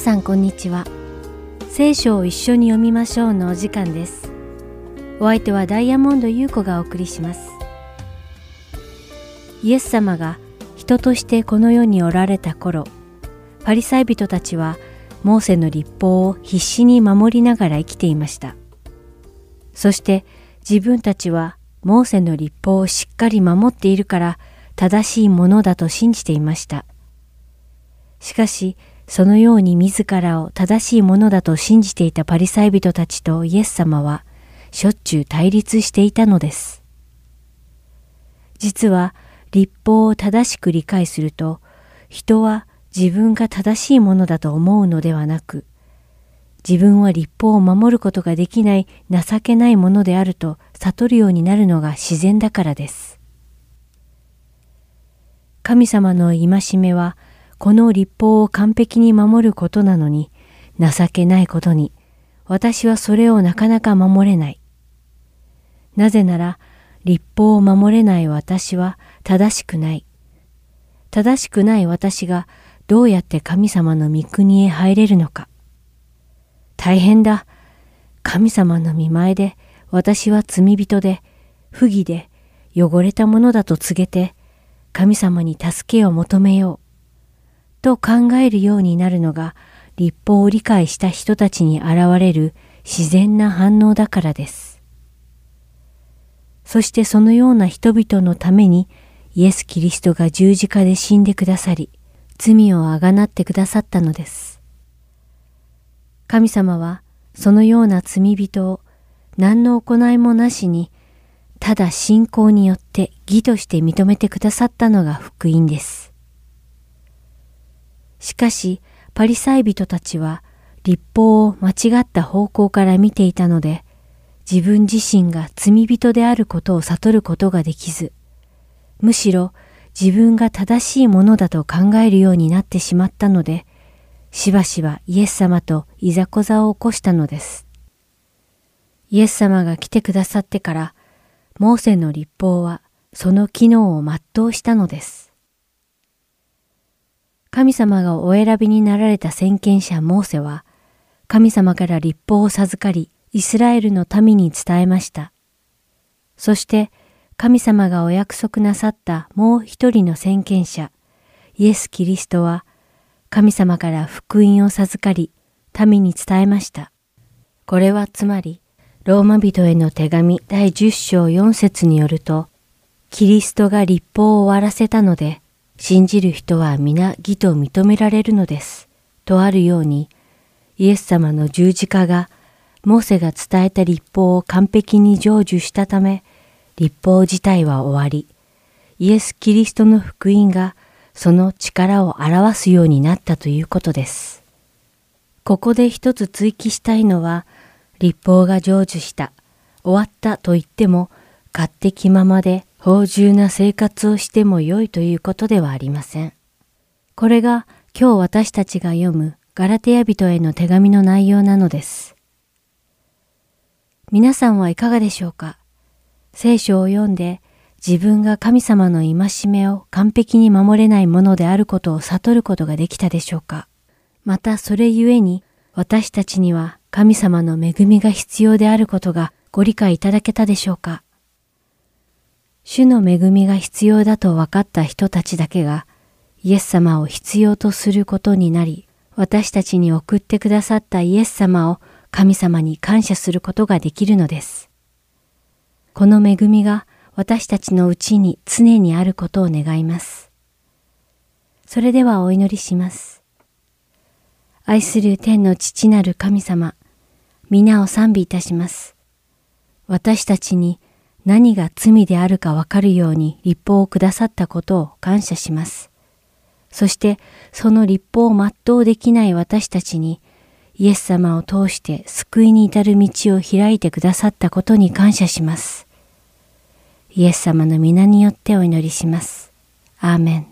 さんこんにちは。聖書を一緒に読みましょうのお時間です。お相手はダイヤモンド優子がお送りします。イエス様が人としてこの世におられた頃、パリサイ人たちはモーセの立法を必死に守りながら生きていました。そして自分たちはモーセの立法をしっかり守っているから正しいものだと信じていました。しかし、そのように自らを正しいものだと信じていたパリサイ人たちとイエス様はしょっちゅう対立していたのです。実は立法を正しく理解すると人は自分が正しいものだと思うのではなく自分は立法を守ることができない情けないものであると悟るようになるのが自然だからです。神様の戒めはこの立法を完璧に守ることなのに、情けないことに、私はそれをなかなか守れない。なぜなら、立法を守れない私は正しくない。正しくない私がどうやって神様の御国へ入れるのか。大変だ。神様の見前で私は罪人で、不義で、汚れたものだと告げて、神様に助けを求めよう。と考えるようになるのが立法を理解した人たちに現れる自然な反応だからです。そしてそのような人々のためにイエス・キリストが十字架で死んでくださり、罪をあがなってくださったのです。神様はそのような罪人を何の行いもなしにただ信仰によって義として認めてくださったのが福音です。しかし、パリサイ人たちは立法を間違った方向から見ていたので、自分自身が罪人であることを悟ることができず、むしろ自分が正しいものだと考えるようになってしまったので、しばしばイエス様といざこざを起こしたのです。イエス様が来てくださってから、モーセの立法はその機能を全うしたのです。神様がお選びになられた先見者モーセは、神様から立法を授かり、イスラエルの民に伝えました。そして、神様がお約束なさったもう一人の先見者、イエス・キリストは、神様から福音を授かり、民に伝えました。これはつまり、ローマ人への手紙第10章4節によると、キリストが立法を終わらせたので、信じる人は皆義と認められるのです。とあるように、イエス様の十字架が、モーセが伝えた立法を完璧に成就したため、立法自体は終わり、イエス・キリストの福音がその力を表すようになったということです。ここで一つ追記したいのは、立法が成就した、終わったと言っても、勝手気ままで芳醇な生活をしても良いということではありません。これが今日私たちが読むガラテヤ人への手紙の内容なのです。皆さんはいかがでしょうか？聖書を読んで自分が神様の戒めを完璧に守れないものであることを悟ることができたでしょうか？またそれゆえに私たちには神様の恵みが必要であることがご理解いただけたでしょうか？主の恵みが必要だと分かった人たちだけがイエス様を必要とすることになり、私たちに送ってくださったイエス様を神様に感謝することができるのです。この恵みが私たちのうちに常にあることを願います。それではお祈りします。愛する天の父なる神様、皆を賛美いたします。私たちに何が罪であるかわかるように立法をくださったことを感謝します。そしてその立法を全うできない私たちにイエス様を通して救いに至る道を開いてくださったことに感謝します。イエス様の皆によってお祈りします。アーメン。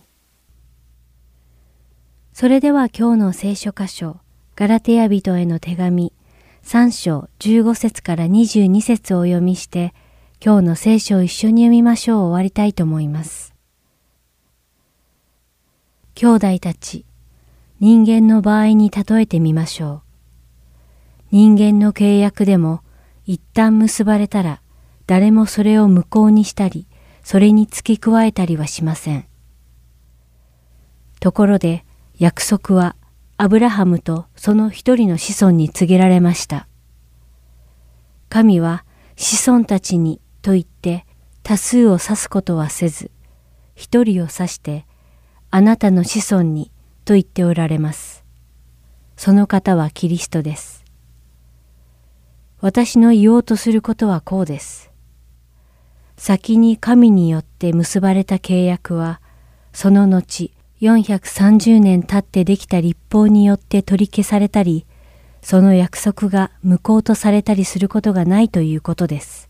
それでは今日の聖書箇所、ガラテヤ人への手紙、3章15節から22節をお読みして、今日の聖書を一緒に読みましょう終わりたいと思います。兄弟たち、人間の場合に例えてみましょう。人間の契約でも一旦結ばれたら誰もそれを無効にしたり、それに付け加えたりはしません。ところで約束はアブラハムとその一人の子孫に告げられました。神は子孫たちにと言って多数を指すことはせず、一人を指してあなたの子孫にと言っておられます。その方はキリストです。私の言おうとすることはこうです。先に神によって結ばれた契約は、その後430年経ってできた立法によって取り消されたり、その約束が無効とされたりすることがないということです。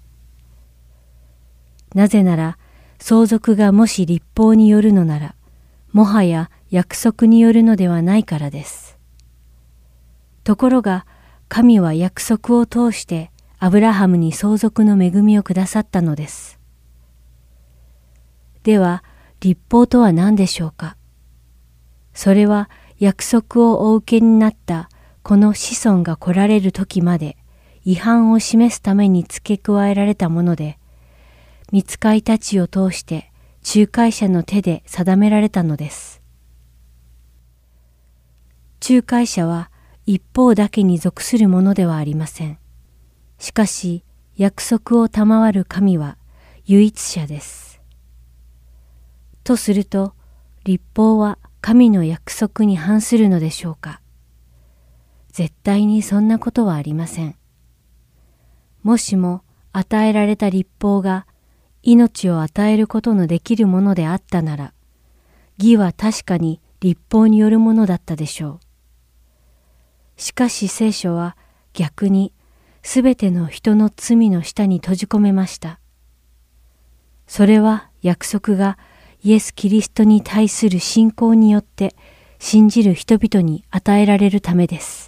なぜなら、相続がもし立法によるのなら、もはや約束によるのではないからです。ところが、神は約束を通してアブラハムに相続の恵みをくださったのです。では、立法とは何でしょうか？それは約束をお受けになったこの子孫が来られる時まで違反を示すために付け加えられたもので、見つかいたちを通して仲介者の手で定められたのです。仲介者は一方だけに属するものではありません。しかし、約束を賜る神は唯一者です。とすると、立法は神の約束に反するのでしょうか絶対にそんなことはありません。もしも与えられた立法が命を与えることのできるものであったなら、義は確かに立法によるものだったでしょう。しかし聖書は逆にすべての人の罪の下に閉じ込めました。それは約束がイエス・キリストに対する信仰によって信じる人々に与えられるためです。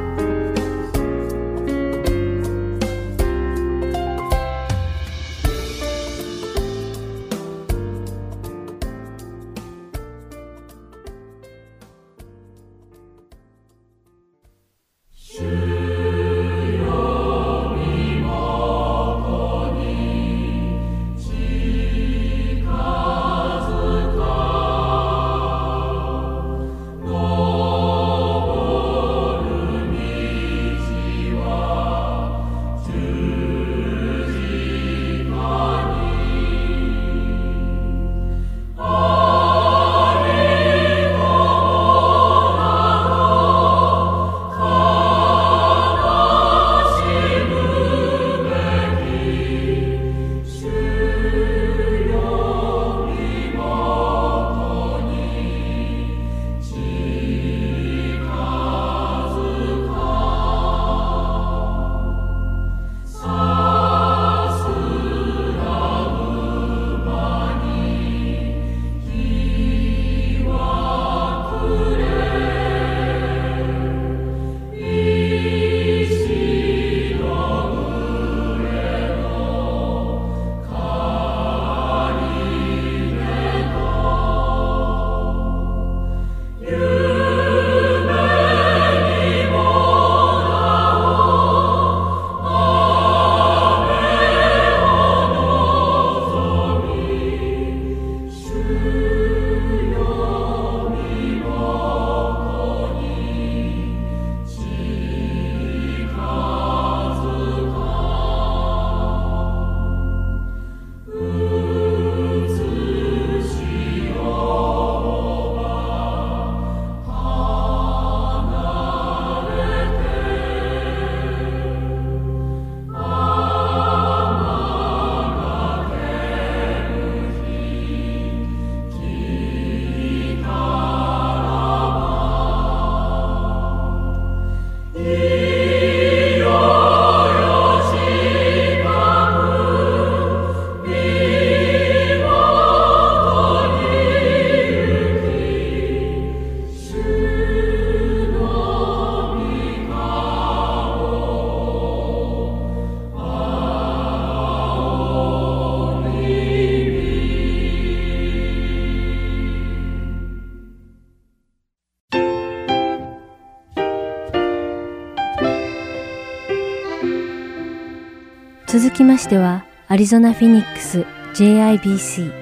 続きましては、アリゾナ・フィニックス JIBC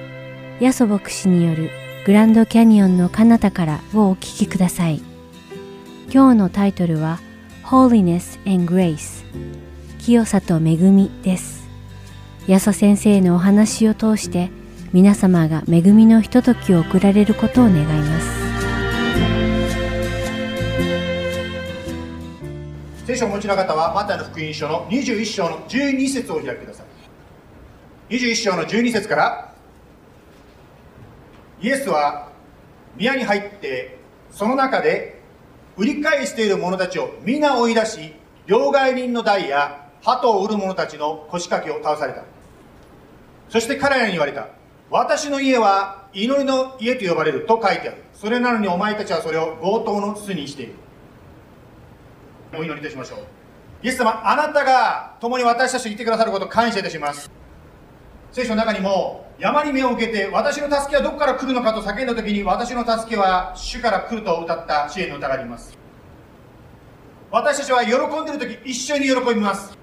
ヤソ牧師によるグランドキャニオンの彼方からをお聞きください。今日のタイトルは Holiness and Grace 清さと恵みです。ヤソ先生のお話を通して皆様が恵みのひとときを送られることを願います。聖書をお持ちの方はマタイの福音書の21章の12節をお開きください。21章の12節からイエスは宮に入ってその中で売り買いしている者たちを皆追い出し両替人の代や鳩を売る者たちの腰掛けを倒された。そして彼らに言われた。私の家は祈りの家と呼ばれると書いてある。それなのにお前たちはそれを強盗の巣にしている。お祈りいたしましょう。イエス様あなたが共に私たちといてくださることを感謝いたします。聖書の中にも山に目を受けて私の助けはどこから来るのかと叫んだ時に私の助けは主から来ると歌った支援の歌があります。私たちは喜んでいる時一緒に喜びます。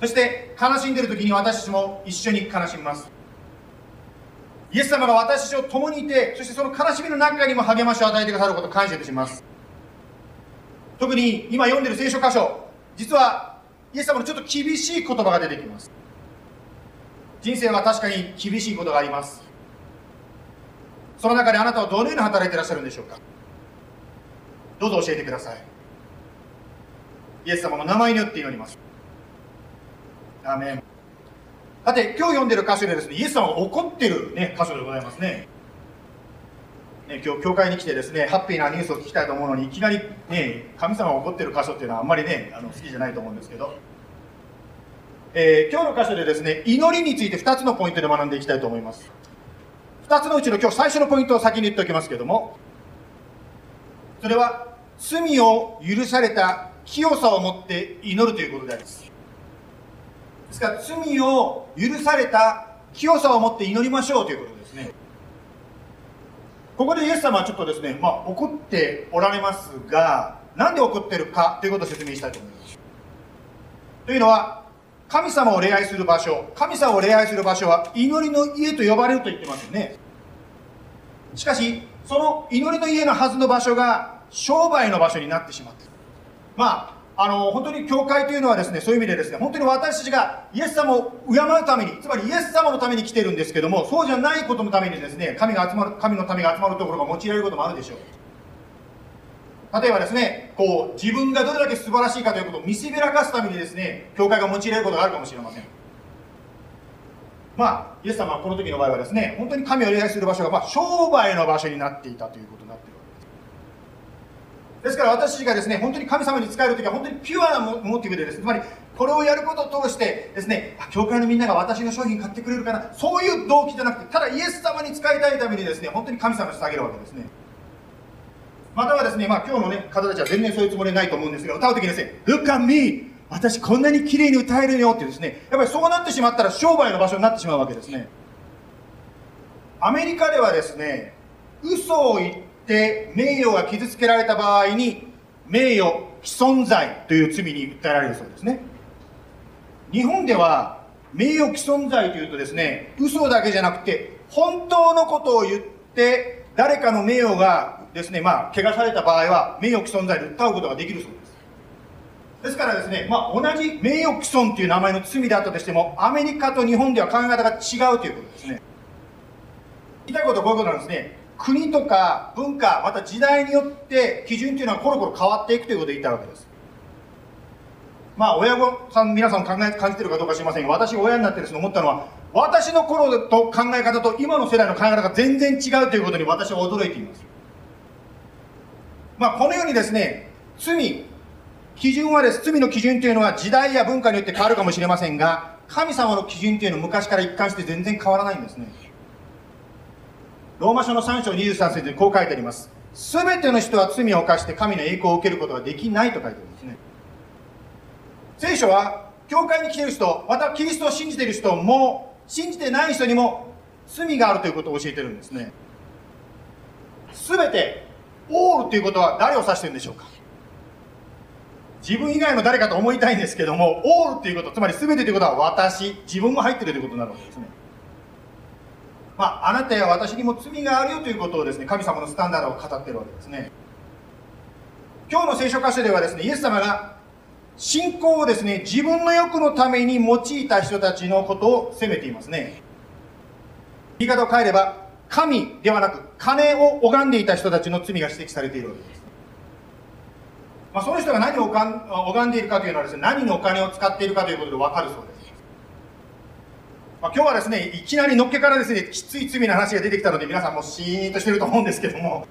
そして悲しんでいる時に私たちも一緒に悲しみます。イエス様が私たちと共にいてそしてその悲しみの中にも励ましを与えてくださることを感謝いたします。特に今読んでる聖書箇所実はイエス様のちょっと厳しい言葉が出てきます。人生は確かに厳しいことがあります。その中であなたはどのように働いていらっしゃるんでしょうか？どうぞ教えてください。イエス様の名前によって祈ります。アメン。さて今日読んでる箇所でですねイエス様が怒ってる、ね、箇所でございますね。ね、今日教会に来てですねハッピーなニュースを聞きたいと思うのにいきなり、ね、神様が怒ってる箇所っていうのはあんまりねあの好きじゃないと思うんですけど、えー、今日の箇所でですね祈りについて2つのポイントで学んでいきたいと思います。2つのうちの今日最初のポイントを先に言っておきますけどもそれは罪を許された清さを持って祈るということであります。ですから罪を許された清さを持って祈りましょうということ。ここでイエス様はちょっとですね、まあ、怒っておられますが、なんで怒ってるかということを説明したいと思います。というのは、神様を礼拝する場所、神様を礼拝する場所は祈りの家と呼ばれると言ってますよね。しかし、その祈りの家のはずの場所が商売の場所になってしまっている。まあ、あの本当に教会というのはですねそういう意味でですね本当に私たちがイエス様を敬うためにつまりイエス様のために来てるんですけどもそうじゃないことのためにですね神が集まる神のためが集まるところが用いられることもあるでしょう。例えばですねこう自分がどれだけ素晴らしいかということを見せびらかすためにですね教会が用いられることがあるかもしれません。まあイエス様はこの時の場合はですね本当に神を礼拝する場所が、まあ、商売の場所になっていたということですから私たちがですね、本当に神様に仕えるときは本当にピュアなモチベでです、ね、つまりこれをやることを通してですね、教会のみんなが私の商品買ってくれるかな、そういう動機じゃなくて、ただイエス様に仕えたいためにですね、本当に神様に捧げるわけですね。またはですね、まあ今日のね、方たちは全然そういうつもりないと思うんですが、歌うときにですね、Look at me! 私こんなに綺麗に歌えるよってですね、やっぱりそうなってしまったら商売の場所になってしまうわけですね。アメリカではですね、嘘を言っって名誉が傷つけられた場合に名誉毀損罪という罪に訴えられるそうですね。日本では名誉毀損罪というとですね嘘だけじゃなくて本当のことを言って誰かの名誉がですねまあ怪我された場合は名誉毀損罪で訴うことができるそうです。ですからですね、まあ、同じ名誉毀損という名前の罪であったとしてもアメリカと日本では考え方が違うということですね。言いたいことはこういうことなんですね。国とか文化また時代によって基準というのはコロコロ変わっていくということを言ったわけです。まあ親御さん皆さん考え感じてるかどうか知りません。が私親になってですね思ったのは私の頃と考え方と今の世代の考え方が全然違うということに私は驚いています。まあこのようにですね罪基準はです。罪の基準というのは時代や文化によって変わるかもしれませんが神様の基準というのは昔から一貫して全然変わらないんですね。ローマ書の3章23節にこう書いてあります。すべての人は罪を犯して神の栄光を受けることができないと書いてあるんですね。聖書は、教会に来ている人、またキリストを信じている人も、信じてない人にも罪があるということを教えてるんですね。すべて、オールということは誰を指してるんでしょうか？自分以外の誰かと思いたいんですけども、オールっていうこと、つまり全てということは私、自分も入ってるということになるわけですね。まあ、あなたや私にも罪があるよということをですね、神様のスタンダードを語ってるわけですね。今日の聖書箇所ではですね、イエス様が信仰をですね、自分の欲のために用いた人たちのことを責めていますね。言い方を変えれば、神ではなく金を拝んでいた人たちの罪が指摘されているわけです。まあ、その人が何を拝んでいるかというのはですね、何にお金を使っているかということで分かるそうです。まあ、今日はですね、いきなりのっけからですね、きつい罪の話が出てきたので、皆さんもシーンとしてると思うんですけども、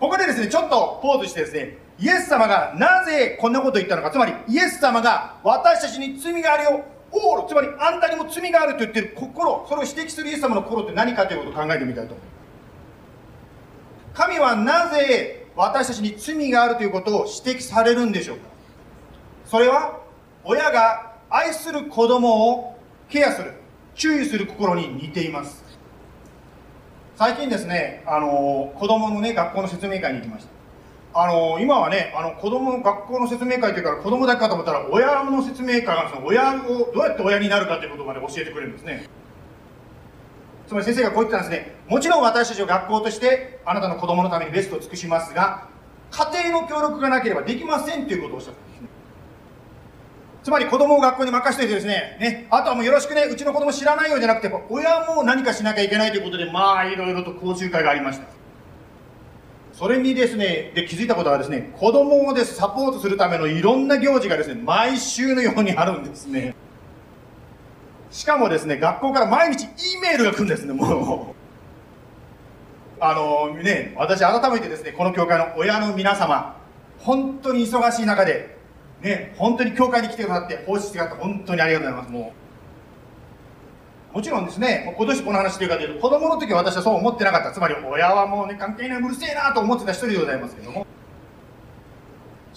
ここでですね、ちょっとポーズしてですね、イエス様がなぜこんなことを言ったのか、つまりイエス様が私たちに罪があるよ、オール、つまりあんたにも罪があると言ってる。心、それを指摘するイエス様の心って何かということを考えてみたいと思います。神はなぜ私たちに罪があるということを指摘されるんでしょうか。それは親が愛する子供をケアする。注意する心に似ています。最近ですねあの子供のね学校の説明会に行きました。あの今はねあの子供の学校の説明会というから子供だけかと思ったら親の説明会がその親をどうやって親になるかということまで教えてくれるんですね。つまり先生がこう言ってたんですね。もちろん私たちは学校としてあなたの子供のためにベストを尽くしますが家庭の協力がなければできませんということをおっしゃった。つまり子供を学校に任せておいてですねねあとはもうよろしくねうちの子供知らないようじゃなくて親も何かしなきゃいけないということでまあいろいろと講習会がありましたそれにですねで気づいたことはですね子供をですサポートするためのいろんな行事がですね毎週のようにあるんですねしかもですね、学校から毎日 E メールが来るんですね、もう。あのね、私改めてですね、この教会の親の皆様、本当に忙しい中で、ね、本当に教会に来てくださって、奉仕してくださって本当にありがとうございます。もうもちろんですね、今年この話してるかというと、子供の時は私はそう思ってなかった。つまり親はもうね、関係ないうるせえなと思ってた一人でございますけども。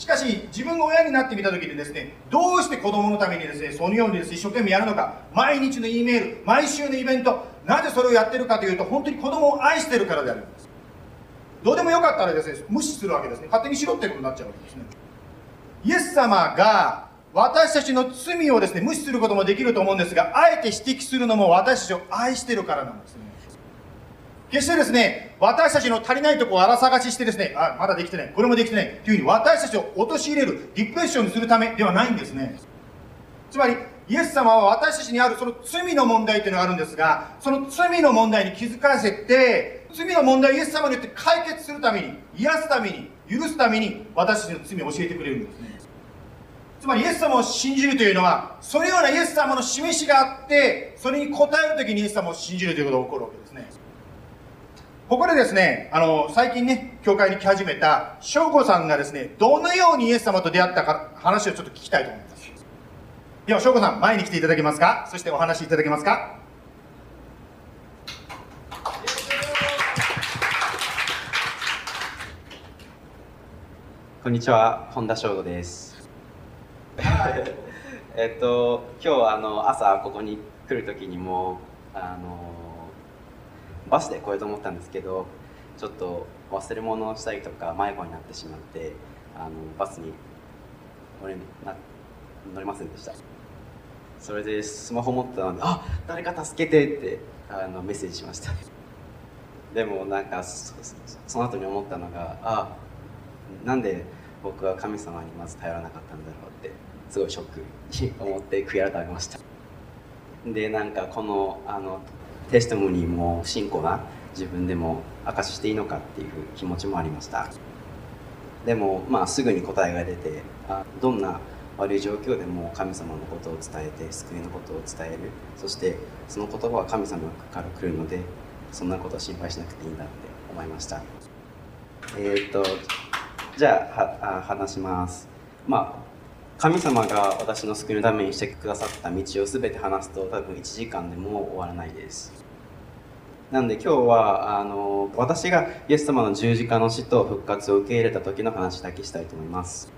しかし自分が親になってみた時にですねどうして子供のためにですねそのようにです、ね、一生懸命やるのか毎日の E メール毎週のイベントなぜそれをやってるかというと本当に子供を愛してるからであるんですどうでもよかったらですね無視するわけですね勝手にしろってことになっちゃうわけですねイエス様が私たちの罪をですね無視することもできると思うんですがあえて指摘するのも私たちを愛してるからなんですね決してですね、私たちの足りないとこを荒探ししてですね、あ、まだできてない、これもできてない、というふうに私たちを陥れる、リプレッションにするためではないんですね。つまり、イエス様は私たちにあるその罪の問題というのがあるんですが、その罪の問題に気づかせて、罪の問題をイエス様によって解決するために、癒すために、許すために、私たちの罪を教えてくれるんですね。つまりイエス様を信じるというのは、そのようなイエス様の示しがあって、それに応えるときにイエス様を信じるということが起こるわけですね。ここでですね、あの、最近ね、教会に来始めた、翔子さんがですね、どのようにイエス様と出会ったか、話をちょっと聞きたいと思います。では、翔子さん、前に来ていただけますか？そしてお話しいただけますか？こんにちは、本田翔吾です。えっと、今日あの朝ここに来る時にもあのバスで来ようと思ったんですけどちょっと忘れ物をしたりとか迷子になってしまってあのバスに乗れな乗れませんでしたそれでスマホ持ったので「あ誰か助けて」ってあのメッセージしましたでもなんかそその後に思ったのがあなんで僕は神様にまず頼らなかったんだろうってすごいショックに思って悔い改めました。でなんかこのあのテストモニーも信仰な自分でも明かししていいのかっていう気持ちもありました。でも、まあ、すぐに答えが出てあどんな悪い状況でも神様のことを伝えて救いのことを伝える。そしてその言葉は神様から来るのでそんなことは心配しなくていいんだって思いました。えー、っとじゃあは話します。まあ神様が私の救いのためにしてくださった道を全て話すと多分1時間でも終わらないです。なんで今日はあの私がイエス様の十字架の死と復活を受け入れた時の話だけしたいと思います。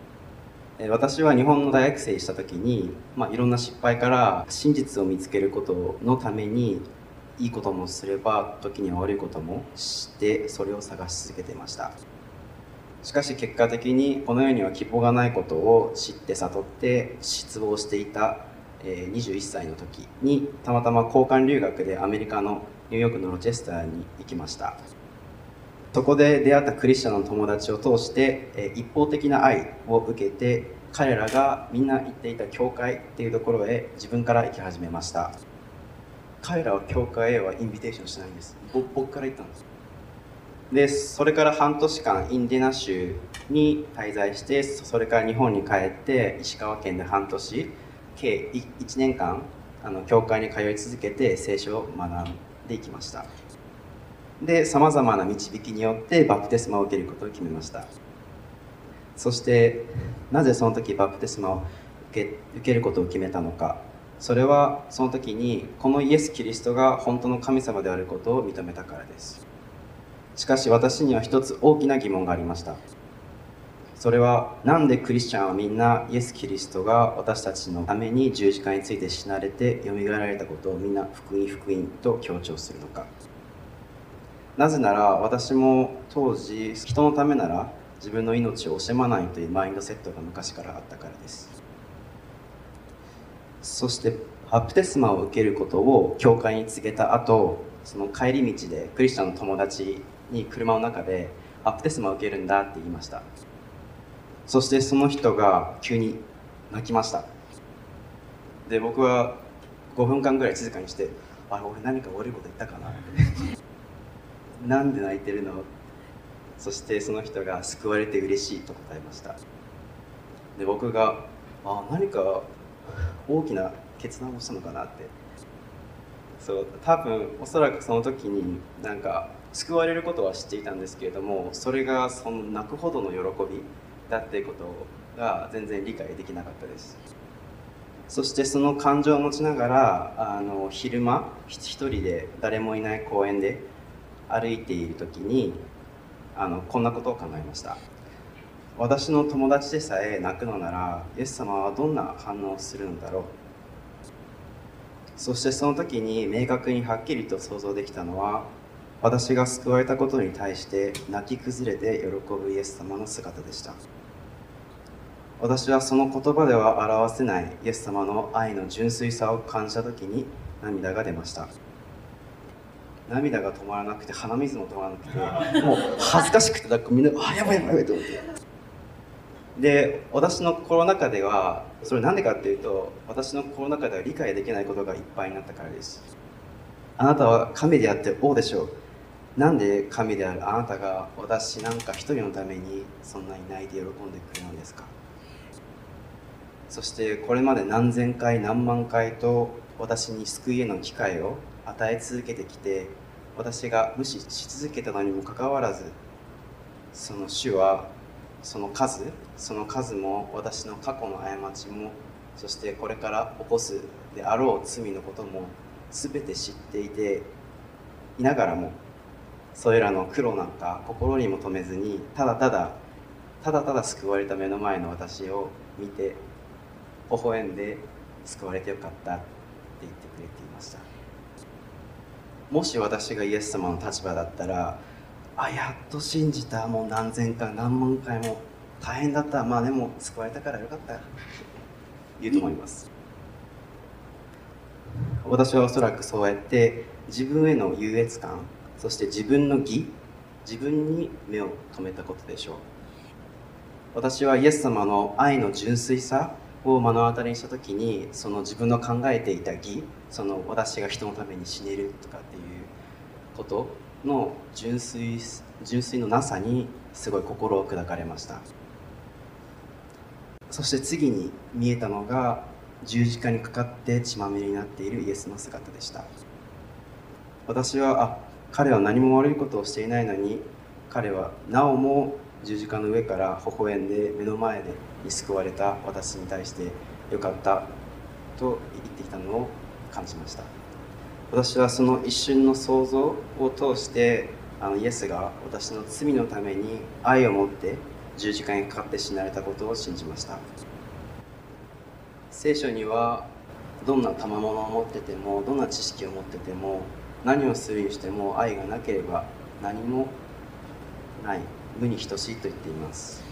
私は日本の大学生した時に、まあ、いろんな失敗から真実を見つけることのためにいいこともすれば時には悪いこともしてそれを探し続けていました。しかし結果的にこの世には希望がないことを知って悟って失望していた21歳の時にたまたま交換留学でアメリカのニューヨークのロチェスターに行きました。そこで出会ったクリスチャンの友達を通して一方的な愛を受けて彼らがみんな行っていた教会っていうところへ自分から行き始めました。彼らは教会へはインビテーションしないんです。僕から行ったんです。でそれから半年間インディナ州に滞在してそれから日本に帰って石川県で半年計1年間あの教会に通い続けて聖書を学んでいきました。でさまざまな導きによってバプテスマを受けることを決めました。そしてなぜその時バプテスマを受け受けることを決めたのか。それはその時にこのイエス・キリストが本当の神様であることを認めたからです。しかし私には一つ大きな疑問がありました。それは何でクリスチャンはみんなイエス・キリストが私たちのために十字架について死なれてよみがえられたことをみんな福音福音と強調するのか。なぜなら私も当時人のためなら自分の命を惜しまないというマインドセットが昔からあったからです。そしてバプテスマを受けることを教会に告げた後その帰り道でクリスチャンの友達に車の中でバプテスマを受けるんだって言いました。そしてその人が急に泣きました。で僕は5分間ぐらい静かにしてあれ俺何か悪いこと言ったかな？っ てなんで泣いてるの？そしてその人が救われて嬉しいと答えました。で僕があ何か大きな決断をしたのかなって。そう多分おそらくその時になんか救われることは知っていたんですけれどもそれがその泣くほどの喜びだっていうことが全然理解できなかったです。そしてその感情を持ちながらあの昼間一人で誰もいない公園で歩いている時にあのこんなことを考えました。私の友達でさえ泣くのならイエス様はどんな反応をするんだろう。そしてその時に明確にはっきりと想像できたのは私が救われたことに対して泣き崩れて喜ぶイエス様の姿でした。私はその言葉では表せないイエス様の愛の純粋さを感じた時に涙が出ました。涙が止まらなくて鼻水も止まらなくてもう恥ずかしくてだみんな「あやばいやばいやばい」と思って。で私の心の中ではそれなんでかっていうと私の心の中では理解できないことがいっぱいになったからです。あなたは神であって王でしょう。なんで神であるあなたが私なんか一人のためにそんなに泣いて喜んでくれるんですか？そしてこれまで何千回何万回と私に救いへの機会を与え続けてきて私が無視し続けたのにもかかわらずその主はその数その数も私の過去の過ちもそしてこれから起こすであろう罪のことも全て知っていていながらもそれらの苦労なんか心にも留めずにただただただただ救われた目の前の私を見て微笑んで救われてよかったって言ってくれていました。もし私がイエス様の立場だったらあやっと信じたもう何千回何万回も大変だった。まあでも救われたからよかった。言うと思います。私はおそらくそうやって自分への優越感そして自分の義自分に目を留めたことでしょう。私はイエス様の愛の純粋さを目の当たりにした時にその自分の考えていた義その私が人のために死ねるとかっていうことの純粋純粋のなさにすごい心を砕かれました。そして次に見えたのが十字架にかかって血まみれになっているイエスの姿でした。私はあ彼は何も悪いことをしていないのに彼はなおも十字架の上から微笑んで目の前で救われた私に対してよかったと言ってきたのを感じました。私はその一瞬の想像を通してあのイエスが私の罪のために愛を持って十字架にかかって死なれたことを信じました。聖書にはどんな賜物を持っててもどんな知識を持ってても何をするにしても愛がなければ何もない無に等しいと言っています。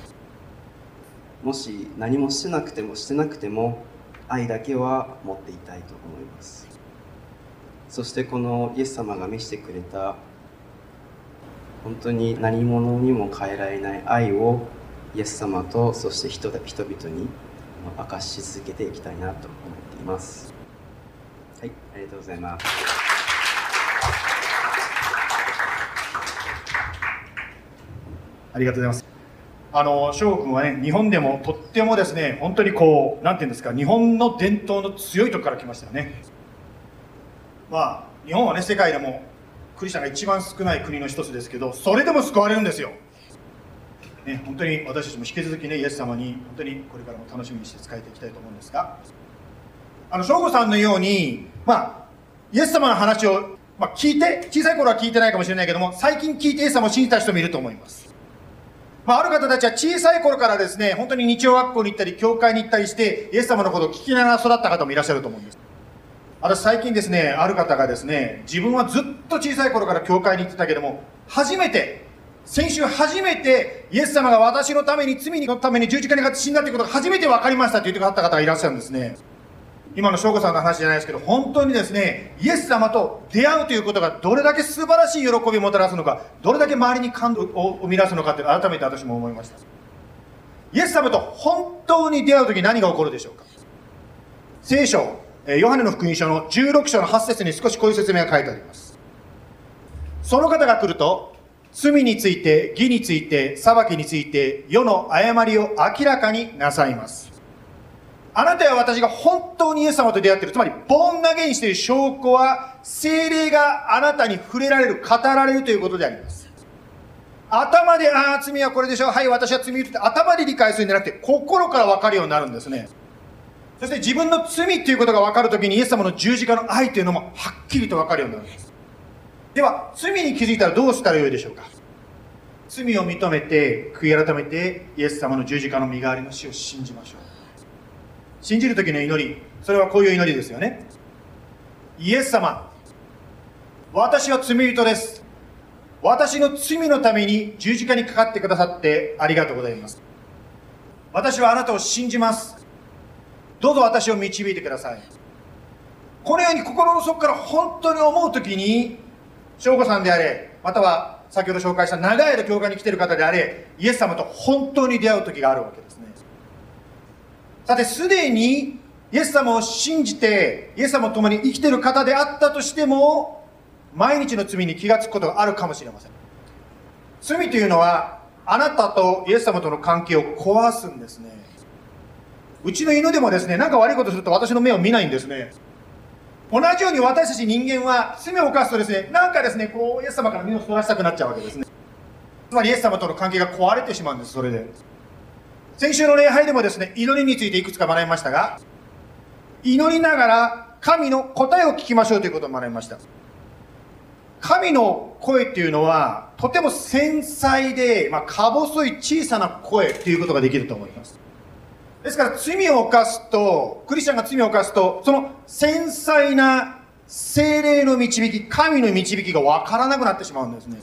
もし何もしてなくてもしてなくても愛だけは持っていたいと思います。そしてこのイエス様が見せてくれた本当に何者にも変えられない愛をイエス様とそして人人々に明かし続けていきたいなと思っています。はいありがとうございます。ありがとうございます。あの翔君はね日本でもとってもですね本当にこうなんていうんですか日本の伝統の強いとこから来ましたよね。まあ日本はね世界でもクリスチャンが一番少ない国の一つですけどそれでも救われるんですよ。ね、本当に私たちも引き続きねイエス様に本当にこれからも楽しみにして使えていきたいと思うんですが。あの省吾さんのようにまあイエス様の話を、まあ、聞いて小さい頃は聞いてないかもしれないけども最近聞いてイエス様を信じた人もいると思います。まあ、ある方たちは小さい頃からですね、本当に日曜学校に行ったり、教会に行ったりして、イエス様のことを聞きながら育った方もいらっしゃると思うんです。私最近ですね、ある方がですね、自分はずっと小さい頃から教会に行ってたけども、初めて先週初めてイエス様が私のために罪のために十字架にかかって死んだということが初めて分かりましたと言ってくださった方がいらっしゃるんですね今の翔子さんの話じゃないですけど本当にですねイエス様と出会うということがどれだけ素晴らしい喜びをもたらすのかどれだけ周りに感動を生み出すのかって改めて私も思いました。イエス様と本当に出会う時何が起こるでしょうか？聖書ヨハネの福音書の16章の8節に少しこういう説明が書いてあります。その方が来ると罪について、義について、裁きについて、世の誤りを明らかになさいます。あなたや私が本当にイエス様と出会っている、つまり、ボンナゲインしている証拠は、精霊があなたに触れられる、語られるということであります。頭で、ああ、罪はこれでしょう。はい、私は罪って頭で理解するんじゃなくて、心から分かるようになるんですね。そして自分の罪っていうことが分かるときに、イエス様の十字架の愛というのもはっきりと分かるようになるんです。では罪に気づいたらどうしたらよいでしょうか罪を認めて悔い改めてイエス様の十字架の身代わりの死を信じましょう信じる時の祈り。それはこういう祈りですよね。イエス様私は罪人です。私の罪のために十字架にかかってくださってありがとうございます。私はあなたを信じます。どうぞ私を導いてください。このように心の底から本当に思う時に翔子さんであれ、または先ほど紹介した長い間教会に来ている方であれ、イエス様と本当に出会う時があるわけですね。さて、すでにイエス様を信じて、イエス様と共に生きている方であったとしても、毎日の罪に気がつくことがあるかもしれません。罪というのは、あなたとイエス様との関係を壊すんですね。うちの犬でもですね、なんか悪いことすると私の目を見ないんですね。同じように私たち人間は罪を犯すとですね、なんかですね、こう、イエス様から身をそらしたくなっちゃうわけですね。つまりイエス様との関係が壊れてしまうんです、それで。先週の礼拝でもですね、祈りについていくつか学びましたが、祈りながら神の答えを聞きましょうということを学びました。神の声っていうのは、とても繊細で、まあ、か細い小さな声っていうことができると思います。ですから罪を犯すと、クリスチャンが罪を犯すと、その繊細な精霊の導き、神の導きがわからなくなってしまうんですね。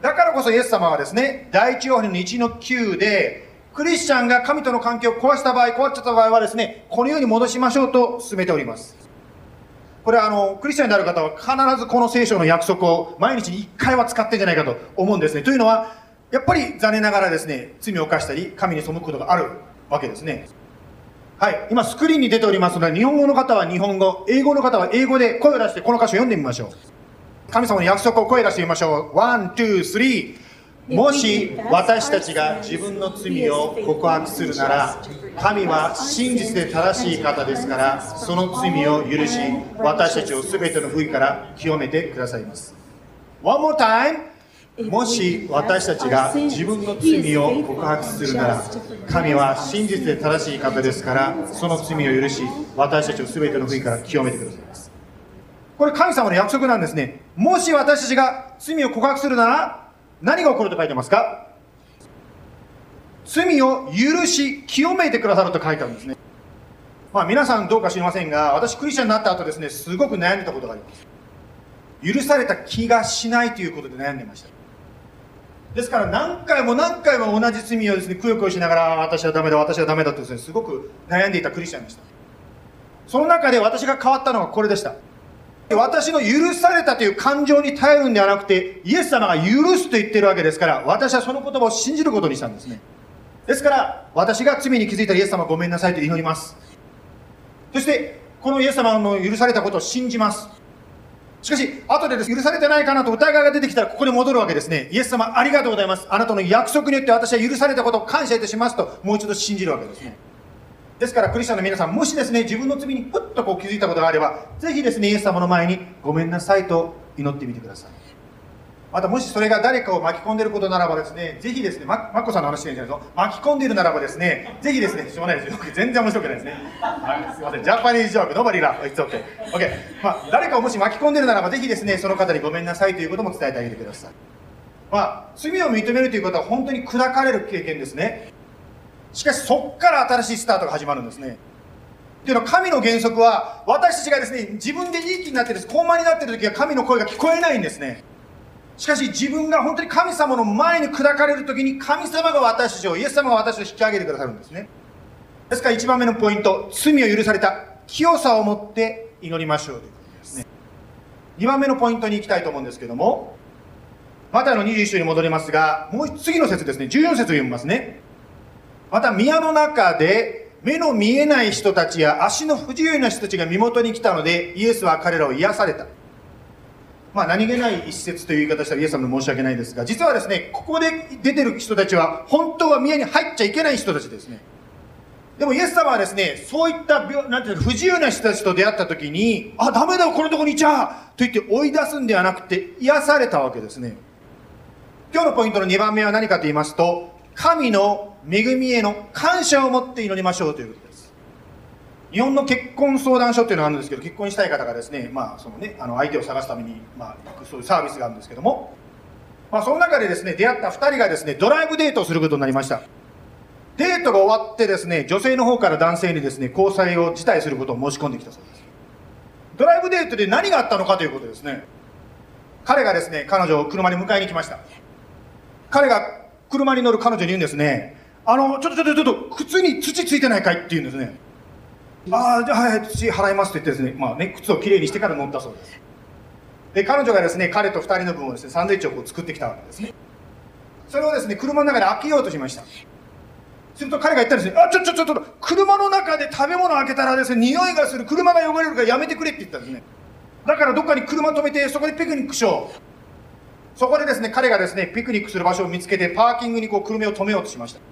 だからこそイエス様はですね、第一ヨハネの1の9で、クリスチャンが神との関係を壊した場合、壊っちゃった場合はですね、このように戻しましょうと勧めております。これはあの、クリスチャンである方は必ずこの聖書の約束を毎日に1回は使ってんじゃないかと思うんですね。というのは、やっぱり残念ながらですね、罪を犯したり、神に背くことがあるわけですね。はい、今スクリーンに出ておりますので、日本語の方は日本語、英語の方は英語で声を出してこの箇所を読んでみましょう。神様の約束を声を出してみましょう。 One, two, three。もし私たちが自分の罪を告白するなら、神は真実で正しい方ですから、その罪を許し、私たちを全ての不義から清めてくださいます。One more time. もし私たちが自分の罪を告白するなら神は真実で正しい方ですからその罪を許し私たちを全ての不義から清めてくださいますこれ神様の約束なんですねもし私たちが罪を告白するなら何が起こると書いてますか？罪を許し清めてくださると書いてあるんですねまあ皆さんどうか知りませんが私クリスチャンになった後ですねすごく悩んでたことがあります許された気がしないということで悩んでましたですから何回も何回も同じ罪をですね、くよくよしながら、私はダメだ、私はダメだとですね、すごく悩んでいたクリスチャンでした。その中で私が変わったのはこれでした。私の許されたという感情に頼るんではなくて、イエス様が許すと言ってるわけですから、私はその言葉を信じることにしたんですね。ですから、私が罪に気づいたイエス様ごめんなさいと祈ります。そして、このイエス様の許されたことを信じます。しかし、後でです、許されてないかなと疑いが出てきたら、ここに戻るわけですね。イエス様、ありがとうございます。あなたの約束によって私は許されたことを感謝いたしますと、もう一度信じるわけですね。ですから、クリスチャンの皆さん、もしですね、自分の罪にふっとこう気づいたことがあれば、ぜひですね、イエス様の前にごめんなさいと祈ってみてください。またもしそれが誰かを巻き込んでいることならばですね、ぜひですね、ま、まっこさんの話してるんじゃないです巻き込んでいるならばですね、ぜひですね、しょうがないですよ。全然面白くないですね。はい、すいません。ジャパニーズジョーク、ノバリラ、it's okay。OK。まあ、誰かをもし巻き込んでいるならば、ぜひですね、その方にごめんなさいということも伝えてあげてください。まあ、罪を認めるということは本当に砕かれる経験ですね。しかし、そこから新しいスタートが始まるんですね。っていうのは神の原則は私たちがですね自分でいい気になってる高慢になってる時は神の声が聞こえないんですね。しかし自分が本当に神様の前に砕かれる時に神様が私たちをイエス様が私を引き上げてくださるんですね。ですから1番目のポイント罪を許された清さを持って祈りましょうということですね。2番目のポイントに行きたいと思うんですけどもまたの21章に戻りますがもう次の説ですね。14節を読みますね。また宮の中で目の見えない人たちや足の不自由な人たちが身元に来たのでイエスは彼らを癒されたまあ、何気ない一節という言い方したらイエス様に申し訳ないですが、実はですね、ここで出てる人たちは、本当は宮に入っちゃいけない人たちですね。でもイエス様はですね、そういった病、なんていうの、不自由な人たちと出会った時に、あ、ダメだ、このとこにいちゃと言って追い出すんではなくて、癒されたわけですね。今日のポイントの2番目は何かと言いますと、神の恵みへの感謝を持って祈りましょうということです。日本の結婚相談所っていうのがあるんですけど結婚したい方がですね,、まあそのねあの相手を探すために、まあ、行くそういうサービスがあるんですけども、まあ、その中でですね出会った2人がですねドライブデートをすることになりました。デートが終わってですね女性の方から男性にですね交際を辞退することを申し込んできたそうです。ドライブデートで何があったのかということですね。彼がですね彼女を車に迎えに来ました。彼が車に乗る彼女に言うんですねあのちょっとちょっとちょっと靴に土ついてないかいって言うんですねああ、じゃあ、はいはい、土払いますと言ってですね、まあね、靴をきれいにしてから乗ったそうです。で、彼女がですね、彼と二人の分をですね、サンドイッチをこう作ってきたわけですね。それをですね、車の中で開けようとしました。すると彼が言ったんですね、あ、ちょ、ちょ、ちょ、ちょ、車の中で食べ物開けたらですね、匂いがする、車が汚れるからやめてくれって言ったんですね。だからどっかに車止めて、そこでピクニックしよう。そこでですね、彼がですね、ピクニックする場所を見つけて、パーキングにこう車を止めようとしました。し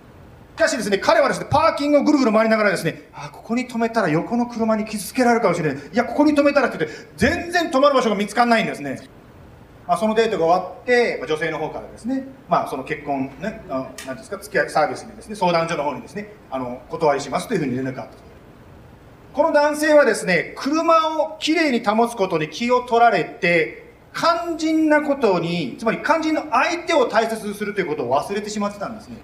かしですね、彼はですね、パーキングをぐるぐる回りながらですね、あ、ここに止めたら横の車に傷つけられるかもしれない。いや、ここに止めたらって言って、全然止まる場所が見つかんないんですね。まあ、そのデートが終わって、まあ、女性の方からですね、まあ、その結婚ね、あなんですか、付き合いサービスにですね、相談所の方にですね、あの、断りしますというふうに連絡があった。この男性はですね、車をきれいに保つことに気を取られて、肝心なことに、つまり肝心の相手を大切にするということを忘れてしまってたんですね。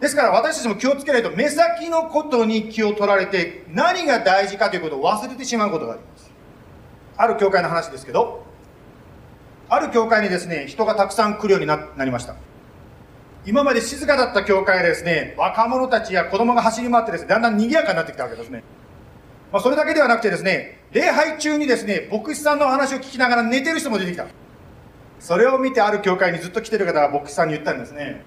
ですから私たちも気をつけないと目先のことに気を取られて何が大事かということを忘れてしまうことがあります。ある教会の話ですけどある教会にですね人がたくさん来るようになりました。今まで静かだった教会でですね若者たちや子供が走り回ってですねだんだん賑やかになってきたわけですね、まあ、それだけではなくてですね礼拝中にですね牧師さんの話を聞きながら寝てる人も出てきたそれを見てある教会にずっと来てる方が牧師さんに言ったんですね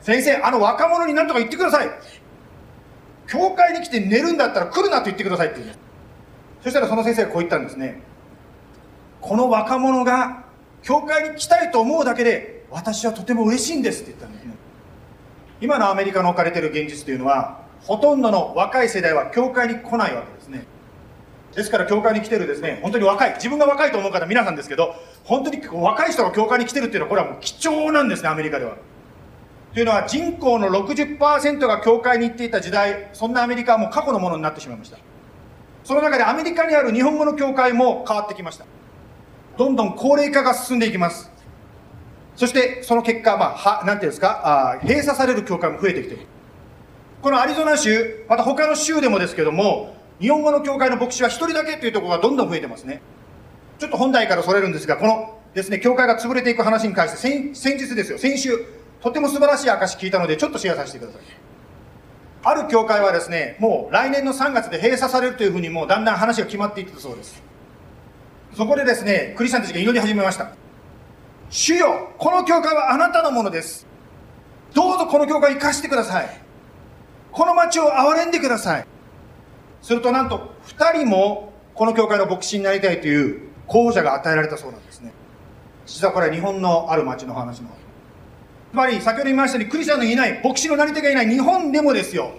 先生、あの若者に何とか言ってください。教会に来て寝るんだったら来るなと言ってくださいって言うんです。そしたらその先生がこう言ったんですね。この若者が教会に来たいと思うだけで私はとても嬉しいんですって言ったんですね。今のアメリカの置かれてる現実というのはほとんどの若い世代は教会に来ないわけですね。ですから教会に来てるですね、本当に若い、自分が若いと思う方皆さんですけど、本当に若い人が教会に来てるっていうのはこれはもう貴重なんですね、アメリカでは。というのは人口の60%が教会に行っていた時代、そんなアメリカはもう過去のものになってしまいました。その中でアメリカにある日本語の教会も変わってきました。どんどん高齢化が進んでいきます。そしてその結果、まあ、はなんていうんですかあ、閉鎖される教会も増えてきている。このアリゾナ州、また他の州でもですけども、日本語の教会の牧師は一人だけというところがどんどん増えてますね。ちょっと本題からそれるんですが、このですね、教会が潰れていく話に関して先、先日ですよ、先週、とても素晴らしい証聞いたので、ちょっとシェアさせてください。ある教会はですね、もう来年の3月で閉鎖されるというふうにもうだんだん話が決まっていったそうです。そこでですね、クリスチャンたちが祈り始めました。主よ、この教会はあなたのものです。どうぞこの教会生かしてください。この町を憐れんでください。するとなんと2人もこの教会の牧師になりたいという候補者が与えられたそうなんですね。実はこれは日本のある町の話の。つまり先ほど言いましたようにクリスチャンのいない牧師のなり手がいない日本でもですよ。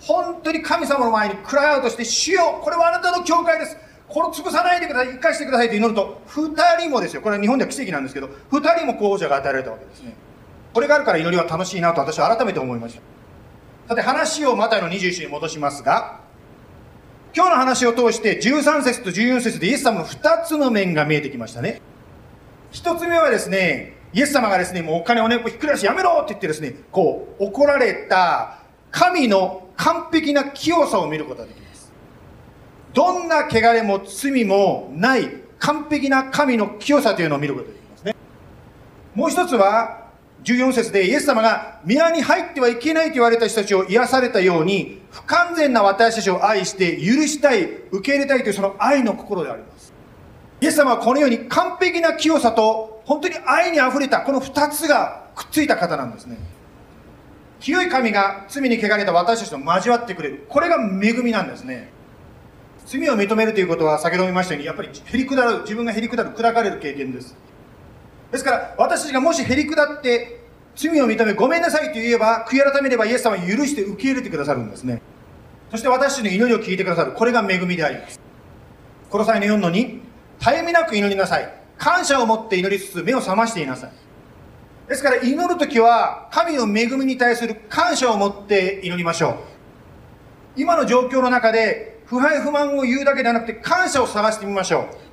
本当に神様の前にクライアウトして、主よ、これはあなたの教会です。これを潰さないでください、生かしてくださいと祈ると、二人もですよ、これは日本では奇跡なんですけど、二人も候補者が与えられたわけですね。これがあるから祈りは楽しいなと私は改めて思いました。さて話をマタイの21に戻しますが、今日の話を通して13節と14節でイエス様の2つの面が見えてきましたね。1つ目はですね、イエス様がですね、もうお金をね、ひっくり返しやめろって言ってですね、こう、怒られた神の完璧な清さを見ることができます。どんな汚れも罪もない完璧な神の清さというのを見ることができますね。もう一つは、14節でイエス様が宮に入ってはいけないと言われた人たちを癒されたように不完全な私たちを愛して許したい受け入れたいというその愛の心であります。イエス様はこのように完璧な清さと本当に愛にあふれたこの2つがくっついた方なんですね。清い神が罪に汚れた私たちと交わってくれる。これが恵みなんですね。罪を認めるということは先ほども言いましたようにやっぱりへりくだる自分がへりくだる砕かれる経験です。ですから私たちがもしへりくだって罪を認めごめんなさいと言えば悔い改めればイエス様は許して受け入れてくださるんですね。そして私たちの祈りを聞いてくださる。これが恵みであります。この際の4の2絶えみなく祈りなさい。感謝を持って祈りつつ目を覚ましていなさい。ですから祈る時は神の恵みに対する感謝を持って祈りましょう。今の状況の中で不敗不満を言うだけではなくて感謝を探してみましょう。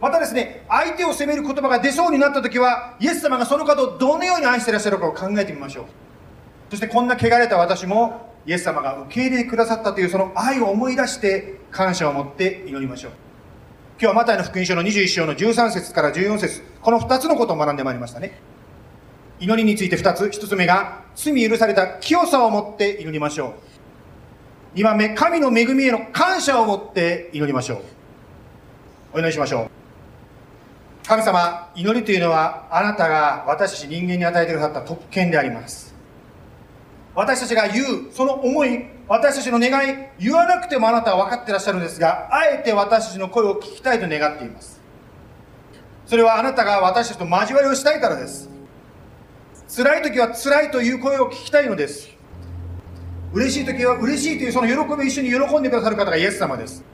またですね、相手を責める言葉が出そうになった時は、イエス様がその方をどのように愛していらっしゃるかを考えてみましょう。そしてこんな汚れた私も、イエス様が受け入れてくださったというその愛を思い出して感謝を持って祈りましょう。今日はマタイの福音書の21章の13節から14節この2つのことを学んでまいりましたね。祈りについて2つ。1つ目が、罪許された清さを持って祈りましょう。2番目、神の恵みへの感謝を持って祈りましょう。お祈りしましょう。神様、祈りというのはあなたが私たち人間に与えてくださった特権であります。私たちが言う、その思い、私たちの願い、言わなくてもあなたは分かってらっしゃるんですが、あえて私たちの声を聞きたいと願っています。それはあなたが私たちと交わりをしたいからです。辛い時は辛いという声を聞きたいのです。嬉しい時は嬉しいというその喜びを一緒に喜んでくださる方がイエス様です。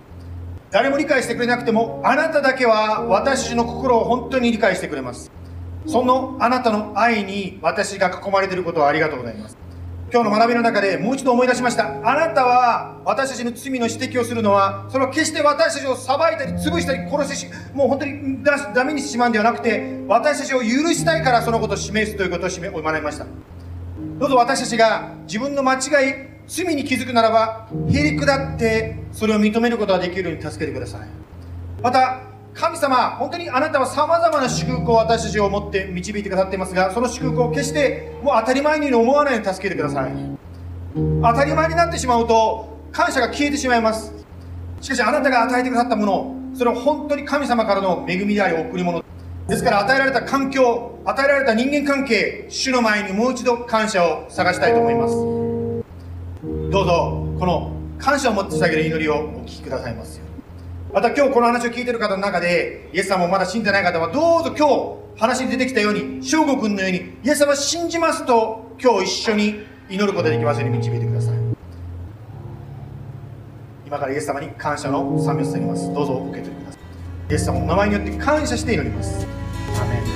誰も理解してくれなくてもあなただけは私の心を本当に理解してくれます。そのあなたの愛に私が囲まれていることをありがとうございます。今日の学びの中でもう一度思い出しました。あなたは私たちの罪の指摘をするのはそれは決して私たちを裁いたり潰したり殺してしもう本当にダメにしてしまうんではなくて私たちを許したいからそのことを示すということを学びました。どうぞ私たちが自分の間違い罪に気づくならばへり下ってそれを認めることができるように助けてください。また神様本当にあなたはさまざまな祝福を私たちを持って導いてくださっていますがその祝福を決してもう当たり前に思わないように助けてください。当たり前になってしまうと感謝が消えてしまいます。しかしあなたが与えてくださったものそれは本当に神様からの恵みであり贈り物。ですから与えられた環境与えられた人間関係主の前にもう一度感謝を探したいと思います。どうぞこの感謝を持って捧げる祈りをお聞きくださいますよ。また今日この話を聞いてる方の中でイエス様もまだ信じてない方はどうぞ今日話に出てきたように翔吾君のようにイエス様信じますと今日一緒に祈ることができますように導いてください。今からイエス様に感謝の賛美を捧げます。どうぞ受け取りくださいイエス様の名前によって感謝して祈ります。アメン。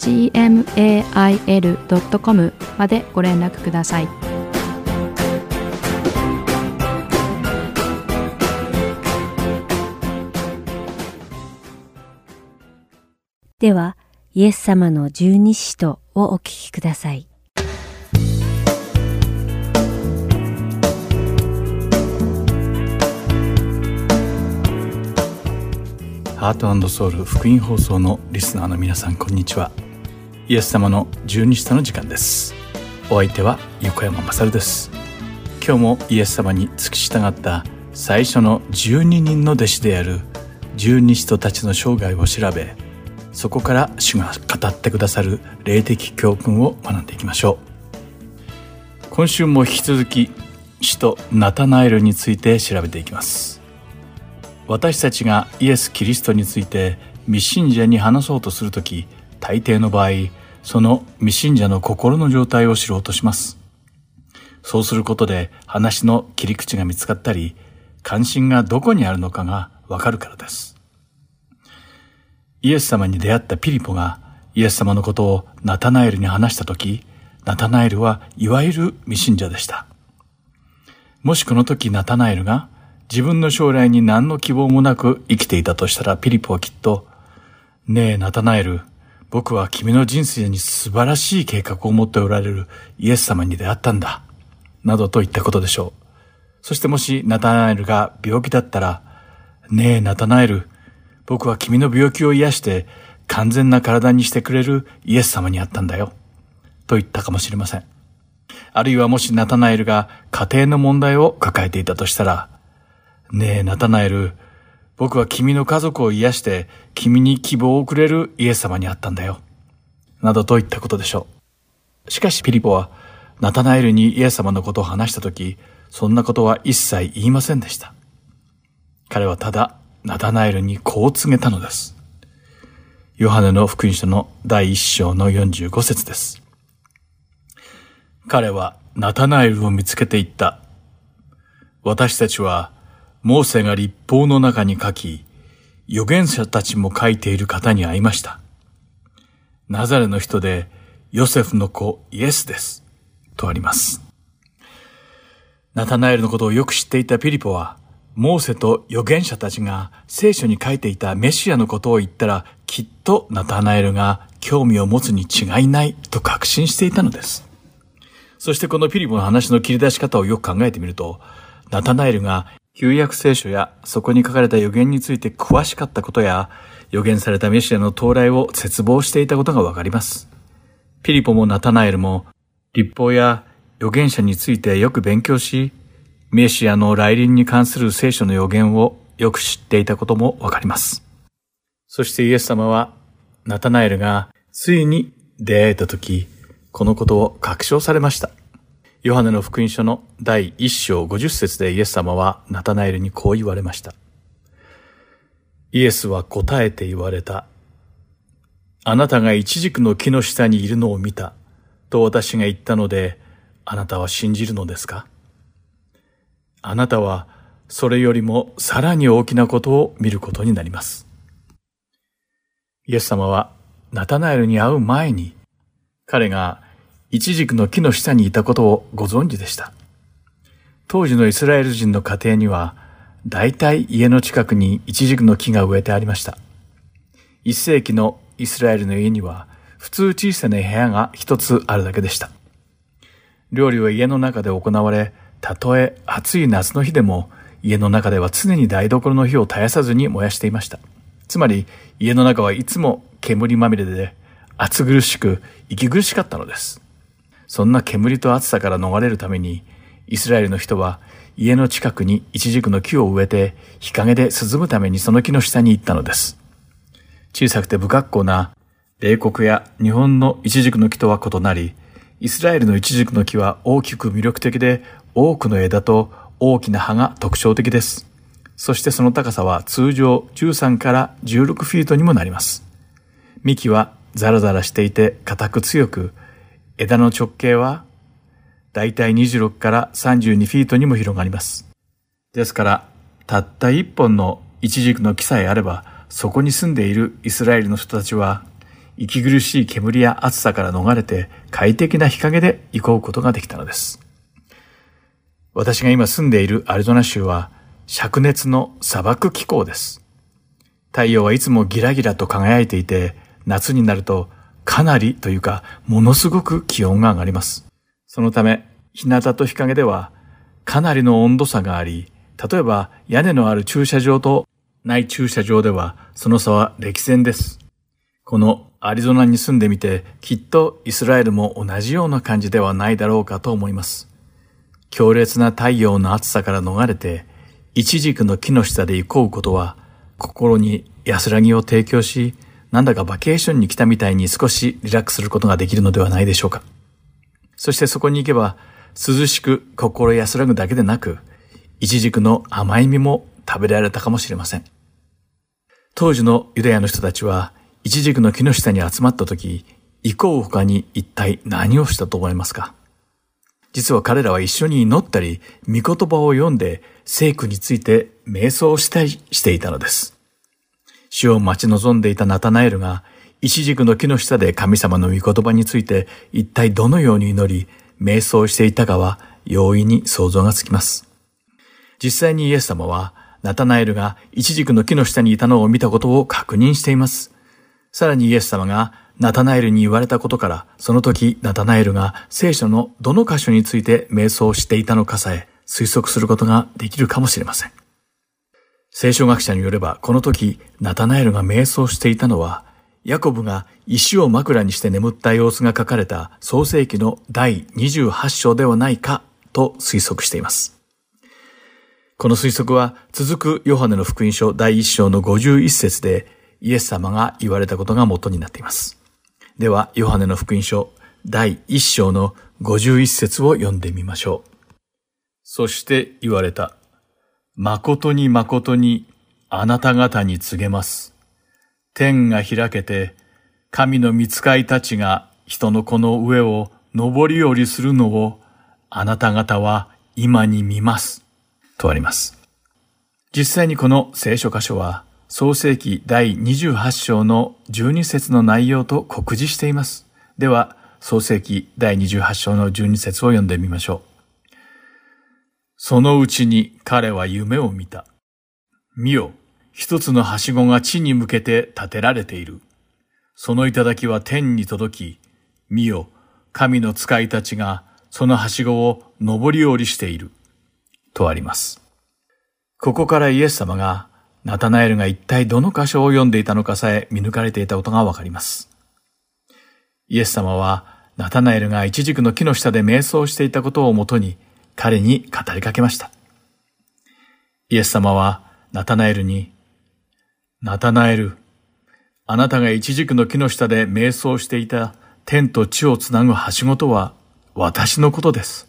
gmail.com までご連絡ください。では、イエス様の十二使徒をお聞きください。ハートソウル福音放送のリスナーの皆さんこんにちはイエス様の十二使徒の時間です。お相手は横山まさるです。今日もイエス様に付き従った最初の12人の弟子である十二使徒たちの生涯を調べそこから主が語ってくださる霊的教訓を学んでいきましょう。今週も引き続き使徒ナタナエルについて調べていきます。私たちがイエス・キリストについて未信者に話そうとするとき、大抵の場合、その未信者の心の状態を知ろうとします。そうすることで話の切り口が見つかったり、関心がどこにあるのかがわかるからです。イエス様に出会ったピリポがイエス様のことをナタナエルに話したとき、ナタナエルはいわゆる未信者でした。もしこの時ナタナエルが自分の将来に何の希望もなく生きていたとしたらピリポはきっと、ねえ、ナタナエル、僕は君の人生に素晴らしい計画を持っておられるイエス様に出会ったんだ。などと言ったことでしょう。そしてもしナタナエルが病気だったら、ねえ、ナタナエル、僕は君の病気を癒して完全な体にしてくれるイエス様に会ったんだよ。と言ったかもしれません。あるいはもしナタナエルが家庭の問題を抱えていたとしたら、ねえ、ナタナエル、僕は君の家族を癒して、君に希望をくれるイエス様に会ったんだよ。などと言ったことでしょう。しかしピリポは、ナタナエルにイエス様のことを話したとき、そんなことは一切言いませんでした。彼はただ、ナタナエルにこう告げたのです。ヨハネの福音書の第一章の45節です。彼はナタナエルを見つけていった。私たちはモーセが立法の中に書き、預言者たちも書いている方に会いました。ナザレの人で、ヨセフの子イエスです。とあります。ナタナエルのことをよく知っていたピリポは、モーセと預言者たちが聖書に書いていたメシアのことを言ったら、きっとナタナエルが興味を持つに違いないと確信していたのです。そしてこのピリポの話の切り出し方をよく考えてみると、ナタナエルが旧約聖書やそこに書かれた予言について詳しかったことや、予言されたメシアの到来を絶望していたことがわかります。ピリポもナタナエルも、立法や預言者についてよく勉強し、メシアの来臨に関する聖書の予言をよく知っていたこともわかります。そしてイエス様は、ナタナエルがついに出会えた時、このことを確証されました。ヨハネの福音書の第一章五十節でイエス様はナタナエルにこう言われました。イエスは答えて言われた。あなたが一軸の木の下にいるのを見たと私が言ったので、あなたは信じるのですか？あなたはそれよりもさらに大きなことを見ることになります。イエス様はナタナエルに会う前に彼が一軸の木の下にいたことをご存知でした。当時のイスラエル人の家庭には、大体家の近くに一軸の木が植えてありました。一世紀のイスラエルの家には、普通小さな部屋が一つあるだけでした。料理は家の中で行われ、たとえ暑い夏の日でも家の中では常に台所の火を絶やさずに燃やしていました。つまり家の中はいつも煙まみれで暑苦しく息苦しかったのです。そんな煙と暑さから逃れるためにイスラエルの人は家の近くにイチジクの木を植えて日陰で涼むためにその木の下に行ったのです。小さくて不格好な米国や日本のイチジクの木とは異なり、イスラエルのイチジクの木は大きく魅力的で多くの枝と大きな葉が特徴的です。そしてその高さは通常13から16フィートにもなります。幹はザラザラしていて硬く強く、枝の直径はだいたい26から32フィートにも広がります。ですから、たった一本のイチジクの木さえあれば、そこに住んでいるイスラエルの人たちは、息苦しい煙や暑さから逃れて快適な日陰で行こうことができたのです。私が今住んでいるアリゾナ州は、灼熱の砂漠気候です。太陽はいつもギラギラと輝いていて、夏になるとかなりというか、ものすごく気温が上がります。そのため、日向と日陰ではかなりの温度差があり、例えば屋根のある駐車場とない駐車場ではその差は歴然です。このアリゾナに住んでみてきっとイスラエルも同じような感じではないだろうかと思います。強烈な太陽の暑さから逃れて、一軸の木の下で行こうことは心に安らぎを提供し、なんだかバケーションに来たみたいに少しリラックスすることができるのではないでしょうか。そしてそこに行けば、涼しく心安らぐだけでなく、イチジクの甘い実も食べられたかもしれません。当時のユダヤの人たちは、イチジクの木の下に集まった時、行こう他に一体何をしたと思いますか？実は彼らは一緒に祈ったり、御言葉を読んで、聖句について瞑想したりしていたのです。死を待ち望んでいたナタナエルが、一軸の木の下で神様の御言葉について一体どのように祈り、瞑想していたかは容易に想像がつきます。実際にイエス様は、ナタナエルが一軸の木の下にいたのを見たことを確認しています。さらにイエス様がナタナエルに言われたことから、その時ナタナエルが聖書のどの箇所について瞑想していたのかさえ推測することができるかもしれません。聖書学者によれば、この時ナタナエルが瞑想していたのは、ヤコブが石を枕にして眠った様子が書かれた創世記の第28章ではないかと推測しています。この推測は続くヨハネの福音書第1章の51節でイエス様が言われたことが元になっています。では、ヨハネの福音書第1章の51節を読んでみましょう。そして言われた。誠に誠にあなた方に告げます。天が開けて、神の見使いたちが人の子の上を上り下りするのをあなた方は今に見ます。とあります。実際にこの聖書箇所は創世記第28章の12節の内容と告示しています。では、創世記第28章の12節を読んでみましょう。そのうちに彼は夢を見た。見よ、一つのはしごが地に向けて建てられている。その頂は天に届き、見よ、神の使いたちがそのはしごを上り下りしている。とあります。ここからイエス様が、ナタナエルが一体どの箇所を読んでいたのかさえ見抜かれていたことがわかります。イエス様は、ナタナエルが一軸の木の下で瞑想していたことをもとに彼に語りかけました。イエス様はナタナエルにナタナエル、あなたが一軸の木の下で瞑想していた天と地をつなぐはしごとは私のことです。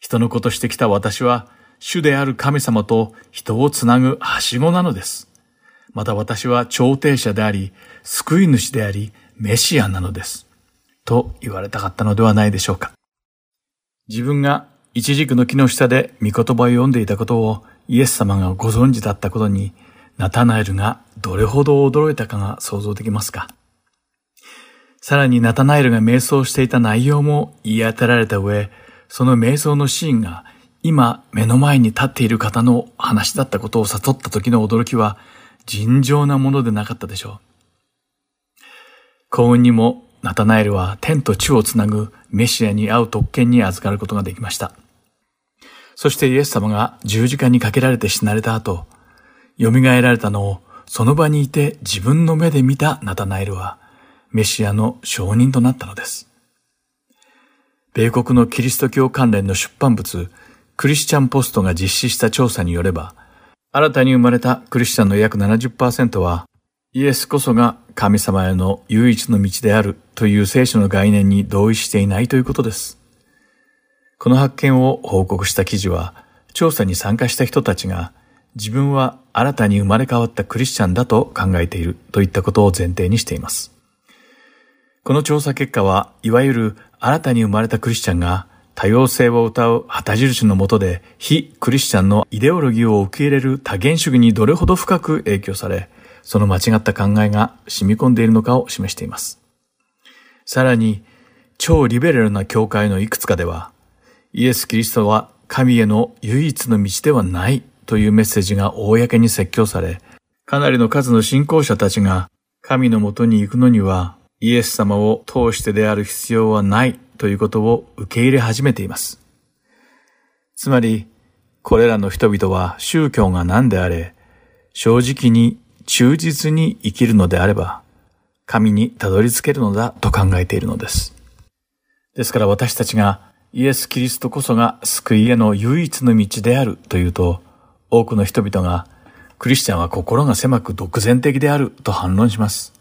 人のことしてきた私は主である神様と人をつなぐはしごなのです。また私は調停者であり、救い主であり、メシアなのです。と言われたかったのではないでしょうか。自分が一軸の木の下で御言葉を読んでいたことをイエス様がご存知だったことにナタナエルがどれほど驚いたかが想像できますか？さらにナタナエルが瞑想していた内容も言い当てられた上、その瞑想のシーンが今目の前に立っている方の話だったことを悟った時の驚きは尋常なものでなかったでしょう。幸運にもナタナエルは天と地をつなぐメシアに会う特権に預かることができました。そしてイエス様が十字架にかけられて死なれた後、蘇られたのをその場にいて自分の目で見たナタナエルは、メシアの証人となったのです。米国のキリスト教関連の出版物、クリスチャンポストが実施した調査によれば、新たに生まれたクリスチャンの約70%は、イエスこそが神様への唯一の道であるという聖書の概念に同意していないということです。この発見を報告した記事は、調査に参加した人たちが自分は新たに生まれ変わったクリスチャンだと考えているといったことを前提にしています。この調査結果は、いわゆる新たに生まれたクリスチャンが多様性を謳う旗印のもとで非クリスチャンのイデオロギーを受け入れる多元主義にどれほど深く影響され、その間違った考えが染み込んでいるのかを示しています。さらに、超リベラルな教会のいくつかでは、イエス・キリストは神への唯一の道ではないというメッセージが公に説教され、かなりの数の信仰者たちが神のもとに行くのにはイエス様を通してである必要はないということを受け入れ始めています。つまり、これらの人々は宗教が何であれ、正直に忠実に生きるのであれば、神にたどり着けるのだと考えているのです。ですから私たちがイエス・キリストこそが救いへの唯一の道であるというと、多くの人々がクリスチャンは心が狭く独善的であると反論します。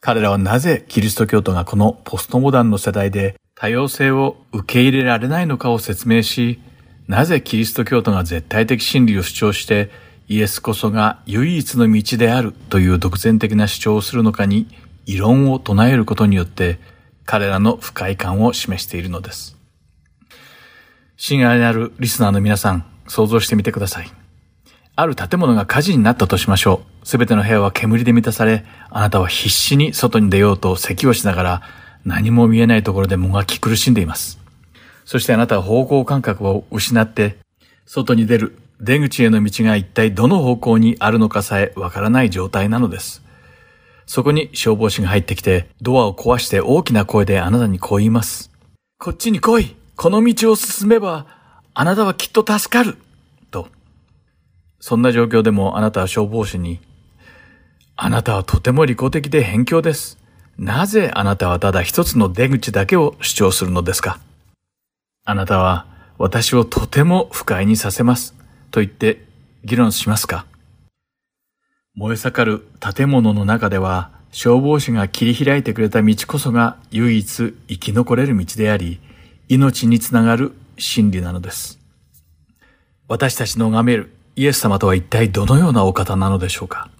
彼らはなぜキリスト教徒がこのポストモダンの世代で多様性を受け入れられないのかを説明し、なぜキリスト教徒が絶対的真理を主張してイエスこそが唯一の道であるという独善的な主張をするのかに異論を唱えることによって彼らの不快感を示しているのです。親愛なるリスナーの皆さん、想像してみてください。ある建物が火事になったとしましょう。すべての部屋は煙で満たされ、あなたは必死に外に出ようと咳をしながら何も見えないところでもがき苦しんでいます。そしてあなたは方向感覚を失って、外に出る出口への道が一体どの方向にあるのかさえわからない状態なのです。そこに消防士が入ってきて、ドアを壊して大きな声であなたにこう言います。こっちに来いこの道を進めば、あなたはきっと助かると。そんな状況でもあなたは消防士に、あなたはとても利己的で偏境です。なぜあなたはただ一つの出口だけを主張するのですか？あなたは私をとても不快にさせます。と言って議論しますか？燃え盛る建物の中では消防士が切り開いてくれた道こそが唯一生き残れる道であり、命につながる真理なのです。私たちの拝めるイエス様とは一体どのようなお方なのでしょうか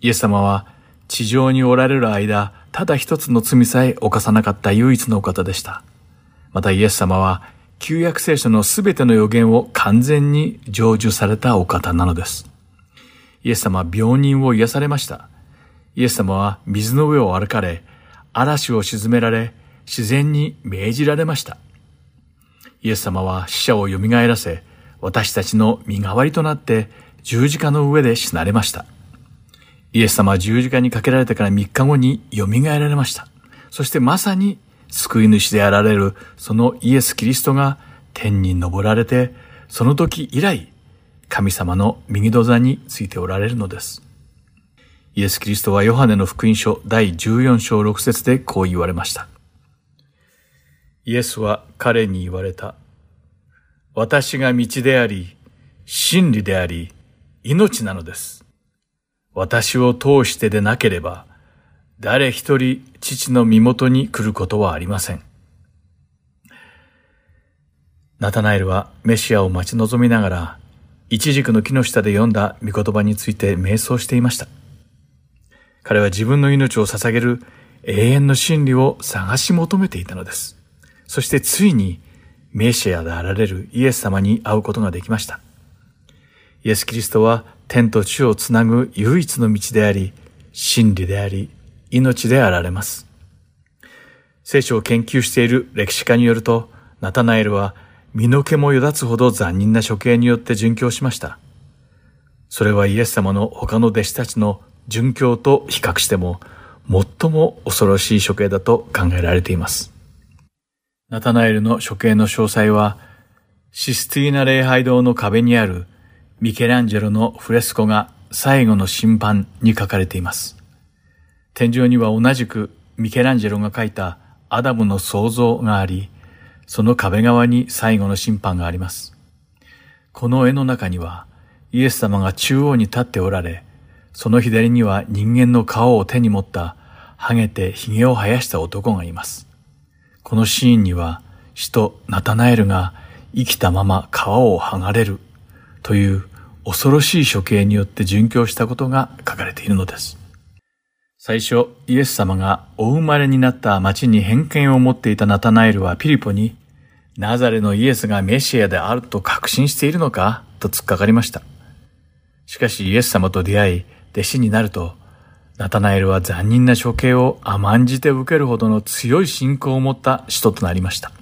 イエス様は地上におられる間、ただ一つの罪さえ犯さなかった唯一のお方でした。またイエス様は旧約聖書のすべての予言を完全に成就されたお方なのです。イエス様は病人を癒されました。イエス様は水の上を歩かれ、嵐を沈められ、自然に命じられました。イエス様は死者を蘇らせ、私たちの身代わりとなって十字架の上で死なれました。イエス様は十字架にかけられてから3日後に蘇られました。そしてまさに救い主であられるそのイエス・キリストが天に昇られて、その時以来、神様の右戸座についておられるのです。イエス・キリストはヨハネの福音書第14章6節でこう言われました。イエスは彼に言われた。私が道であり、真理であり、命なのです。私を通してでなければ、誰一人父の身元に来ることはありません。ナタナエルはメシアを待ち望みながら、一軸の木の下で読んだ御言葉について瞑想していました。彼は自分の命を捧げる永遠の真理を探し求めていたのです。そしてついにメシアであられるイエス様に会うことができました。イエス・キリストは天と地をつなぐ唯一の道であり、真理であり、命であられます。聖書を研究している歴史家によると、ナタナエルは身の毛もよだつほど残忍な処刑によって殉教しました。それはイエス様の他の弟子たちの殉教と比較しても、最も恐ろしい処刑だと考えられています。ナタナエルの処刑の詳細は、システィーナ礼拝堂の壁にあるミケランジェロのフレスコが最後の審判に書かれています。天井には同じくミケランジェロが書いたアダムの創造があり、その壁側に最後の審判があります。この絵の中にはイエス様が中央に立っておられ、その左には人間の顔を手に持ったハゲて髭を生やした男がいます。このシーンには使徒ナタナエルが生きたまま皮を剥がれるという恐ろしい処刑によって殉教したことが書かれているのです。最初、イエス様がお生まれになった町に偏見を持っていたナタナエルはピリポに、ナザレのイエスがメシアであると確信しているのかと突っかかりました。しかしイエス様と出会い、弟子になると、ナタナエルは残忍な処刑を甘んじて受けるほどの強い信仰を持った使徒となりました。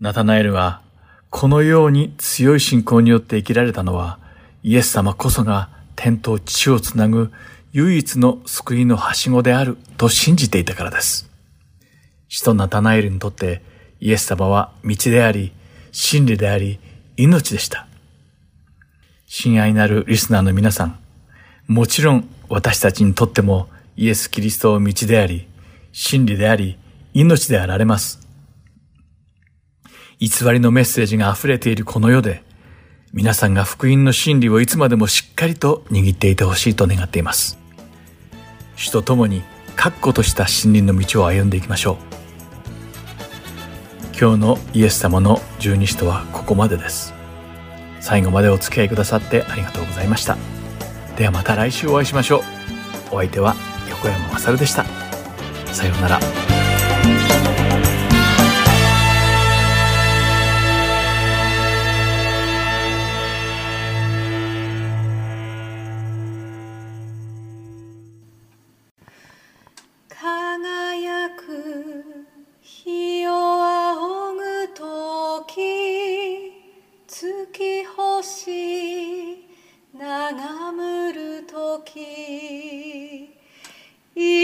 ナタナエルは、このように強い信仰によって生きられたのは、イエス様こそが天と地をつなぐ唯一の救いのはしごであると信じていたからです。使徒ナタナエルにとってイエス様は道であり、真理であり、命でした。親愛なるリスナーの皆さん、もちろん私たちにとってもイエス・キリストを道であり、真理であり、命であられます。偽りのメッセージが溢れているこの世で、皆さんが福音の真理をいつまでもしっかりと握っていてほしいと願っています。主と共に確固とした真理の道を歩んでいきましょう今日のイエス様の十二使徒はここまでです最後までお付き合いくださってありがとうございましたではまた来週お会いしましょう。お相手は横山まさるでした。さようなら。